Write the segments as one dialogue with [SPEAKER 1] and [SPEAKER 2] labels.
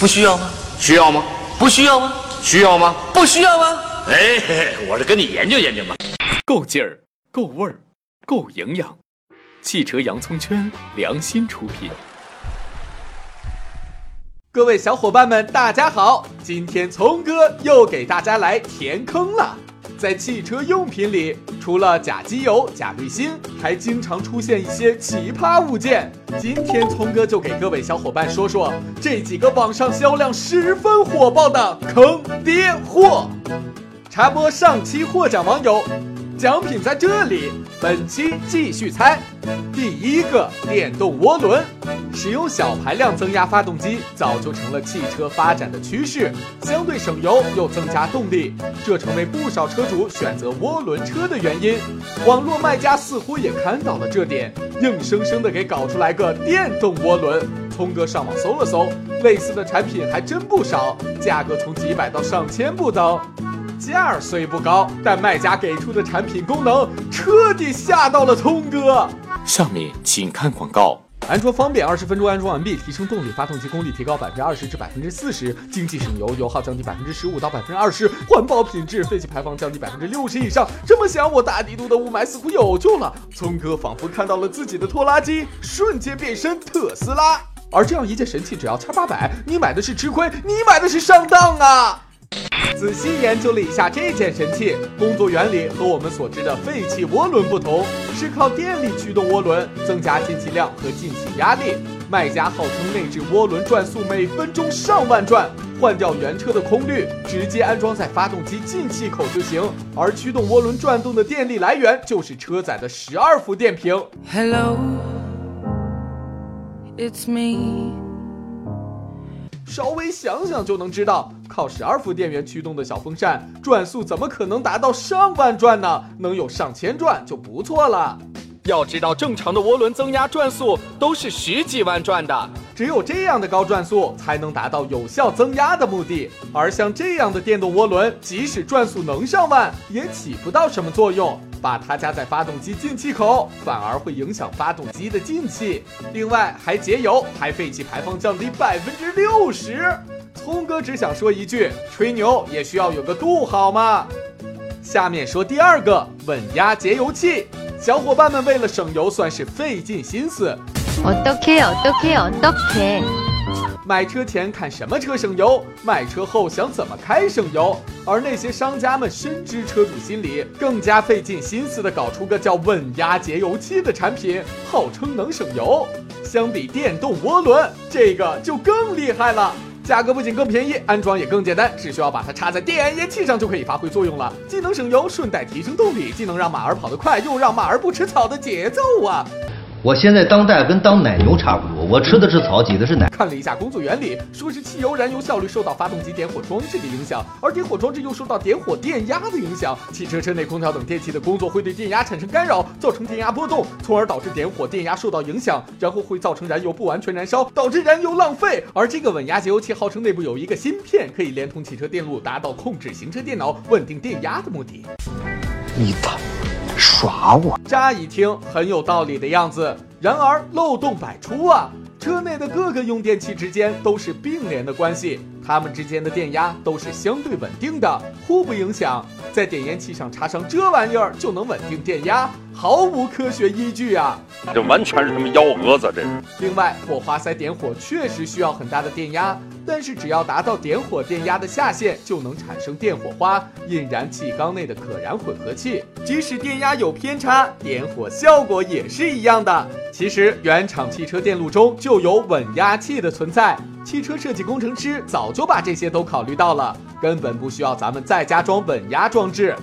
[SPEAKER 1] 不需要吗？
[SPEAKER 2] 需要吗？
[SPEAKER 1] 不需要吗？
[SPEAKER 2] 需要吗？
[SPEAKER 1] 不需要吗？
[SPEAKER 2] 哎，嘿嘿我是跟你研究研究嘛。
[SPEAKER 3] 够劲儿，够味儿，够营养。汽车洋葱圈良心出品。
[SPEAKER 4] 各位小伙伴们，大家好！今天聪哥又给大家来填坑了。在汽车用品里，除了假机油、假滤芯，还经常出现一些奇葩物件。今天聪哥就给各位小伙伴说说这几个网上销量十分火爆的坑爹货。插播上期获奖网友，奖品在这里，本期继续猜。第一个电动涡轮。使用小排量增压发动机早就成了汽车发展的趋势，相对省油又增加动力，这成为不少车主选择涡轮车的原因。网络卖家似乎也看到了这点，硬生生的给搞出来个电动涡轮。聪哥上网搜了搜，类似的产品还真不少，价格从几百到上千不等。价虽不高，但卖家给出的产品功能彻底吓到了聪哥。
[SPEAKER 3] 上面请看广告。
[SPEAKER 4] 安装方便，二十分钟安装完毕，提升动力，发动机功率提高百分之二十至百分之四十，经济省油，油耗降低百分之十五到百分之二十，环保品质，废气排放降低百分之六十以上。这么想，我大帝都的雾霾似乎有救了。聪哥仿佛看到了自己的拖拉机瞬间变身特斯拉。而这样一件神器只要千八百，你买的是吃亏，你买的是上当啊！仔细研究了一下这件神器，工作原理和我们所知的废弃涡轮不同，是靠电力驱动涡轮，增加进气量和进气压力。卖家号称内置涡轮转速每分钟上万转，换掉原车的空滤，直接安装在发动机进气口就行。而驱动涡轮转动的电力来源就是车载的十二伏电瓶。Hello，it's me。稍微想想就能知道，靠十二伏电源驱动的小风扇，转速怎么可能达到上万转呢？能有上千转就不错了。要知道，正常的涡轮增压转速都是十几万转的，只有这样的高转速才能达到有效增压的目的。而像这样的电动涡轮，即使转速能上万，也起不到什么作用。把它加在发动机进气口，反而会影响发动机的进气。另外还节油，还废气排放降低百分之六十。聪哥只想说一句：吹牛也需要有个度，好吗？下面说第二个稳压节油器，小伙伴们为了省油，算是费尽心思。
[SPEAKER 5] 我都 care，都 care，都 care。
[SPEAKER 4] 买车前看什么车省油，买车后想怎么开省油。而那些商家们深知车主心理，更加费尽心思的搞出个叫稳压节油器的产品，号称能省油。相比电动涡轮，这个就更厉害了，价格不仅更便宜，安装也更简单，只需要把它插在电烟器上就可以发挥作用了，既能省油，顺带提升动力，既能让马儿跑得快，又让马儿不吃草的节奏啊！
[SPEAKER 6] 我现在当代跟当奶牛差不多，我吃的是草，挤的是奶。
[SPEAKER 4] 看了一下工作原理，说是汽油燃油效率受到发动机点火装置的影响，而点火装置又受到点火电压的影响。汽车车内空调等电器的工作会对电压产生干扰，造成电压波动，从而导致点火电压受到影响，然后会造成燃油不完全燃烧，导致燃油浪费。而这个稳压节油器号称内部有一个芯片，可以连通汽车电路，达到控制行车电脑、稳定电压的目的。
[SPEAKER 7] 你他妈耍我！
[SPEAKER 4] 乍一听很有道理的样子。然而漏洞百出啊！车内的各个用电器之间都是并联的关系，它们之间的电压都是相对稳定的，互不影响。在点烟器上插上这玩意儿就能稳定电压，毫无科学依据啊！
[SPEAKER 2] 这完全是他妈幺蛾子，这是。
[SPEAKER 4] 另外，火花塞点火确实需要很大的电压。但是只要达到点火电压的下限，就能产生电火花，引燃气缸内的可燃混合气。即使电压有偏差，点火效果也是一样的。其实原厂汽车电路中就有稳压器的存在，汽车设计工程师早就把这些都考虑到了，根本不需要咱们再加装稳压装置。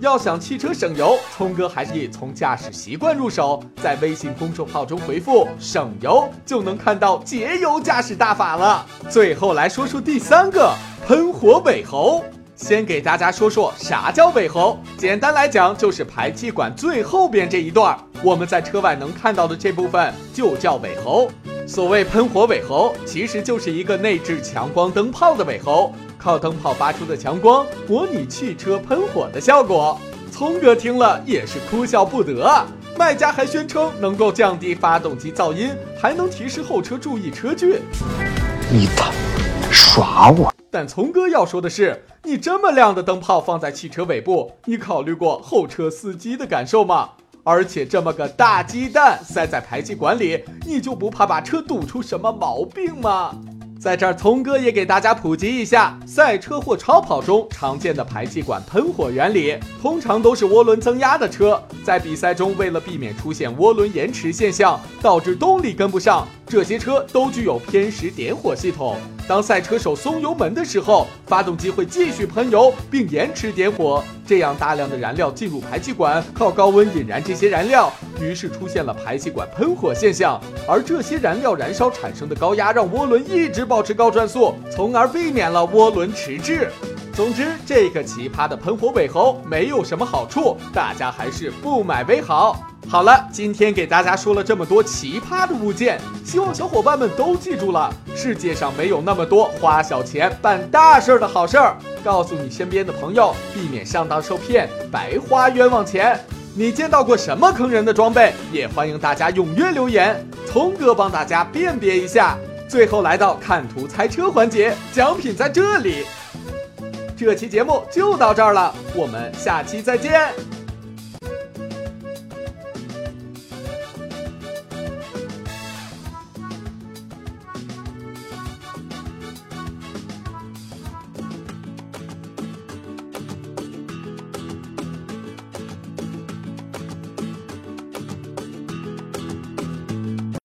[SPEAKER 4] 要想汽车省油，聪哥还是以从驾驶习惯入手，在微信公众号中回复“省油”就能看到节油驾驶大法了。最后来说说第三个喷火尾喉，先给大家说说啥叫尾喉。简单来讲，就是排气管最后边这一段，我们在车外能看到的这部分就叫尾喉。所谓喷火尾喉，其实就是一个内置强光灯泡的尾喉。靠灯泡发出的强光模拟汽车喷火的效果，聪哥听了也是哭笑不得。卖家还宣称能够降低发动机噪音，还能提示后车注意车距。
[SPEAKER 7] 你他耍我！
[SPEAKER 4] 但聪哥要说的是，你这么亮的灯泡放在汽车尾部，你考虑过后车司机的感受吗？而且这么个大鸡蛋塞在排气管里，你就不怕把车堵出什么毛病吗？在这儿，聪哥也给大家普及一下赛车或超跑中常见的排气管喷火原理。通常都是涡轮增压的车，在比赛中为了避免出现涡轮延迟现象，导致动力跟不上，这些车都具有偏时点火系统。当赛车手松油门的时候，发动机会继续喷油并延迟点火，这样大量的燃料进入排气管，靠高温引燃这些燃料，于是出现了排气管喷火现象。而这些燃料燃烧产生的高压，让涡轮一直保持高转速，从而避免了涡轮迟滞。总之，这个奇葩的喷火尾猴没有什么好处，大家还是不买为好。好了，今天给大家说了这么多奇葩的物件，希望小伙伴们都记住了，世界上没有那么多花小钱办大事儿的好事儿。告诉你身边的朋友，避免上当受骗，白花冤枉钱。你见到过什么坑人的装备？也欢迎大家踊跃留言，聪哥帮大家辨别一下。最后来到看图猜车环节，奖品在这里。这期节目就到这儿了，我们下期再见。